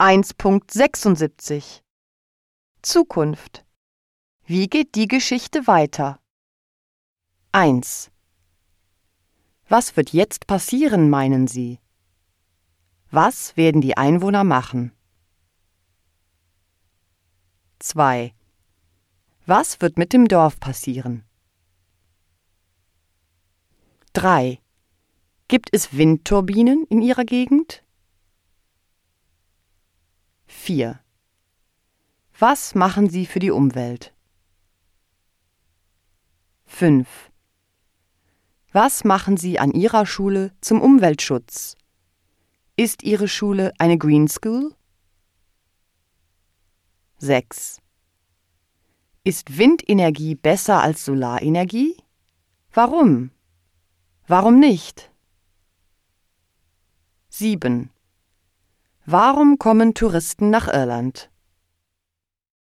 1.76 Zukunft Wie geht die Geschichte weiter? 1. Was wird jetzt passieren, meinen Sie? Was werden die Einwohner machen? 2. Was wird mit dem Dorf passieren? 3. Gibt es Windturbinen in Ihrer Gegend? 4. Was machen Sie für die Umwelt? 5. Was machen Sie an Ihrer Schule zum Umweltschutz? Ist Ihre Schule eine Green School? 6. Ist Windenergie besser als Solarenergie? Warum? Warum nicht? 7. Warum kommen Touristen nach Irland?